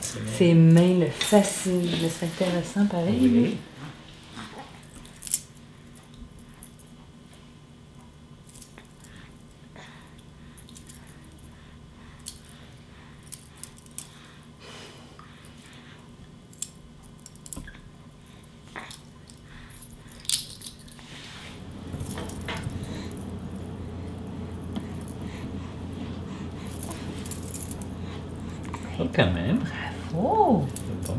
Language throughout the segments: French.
C'est. Ses mains le fascinent. Mais c'est intéressant pareil. Oui. Quand même. Oh! C'est bon,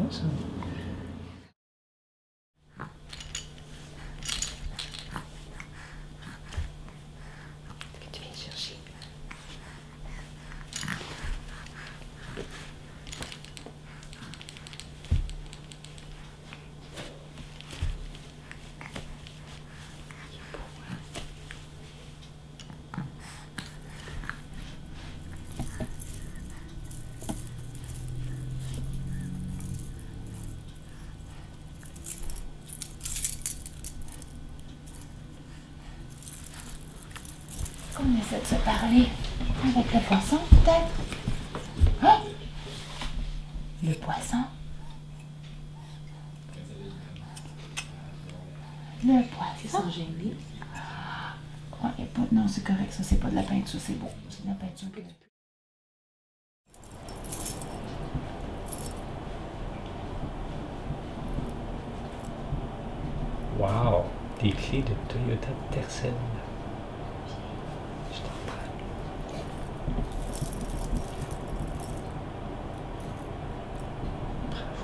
On essaie de se parler avec le poisson, peut-être? Hein? Le poisson. Le poisson. Ils sont gênés. Ouais, pas... Non, c'est correct, ça, c'est pas de la peinture, c'est beau. C'est de la peinture que tu Wow! Des clés de Toyota Tercel.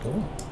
Bravo!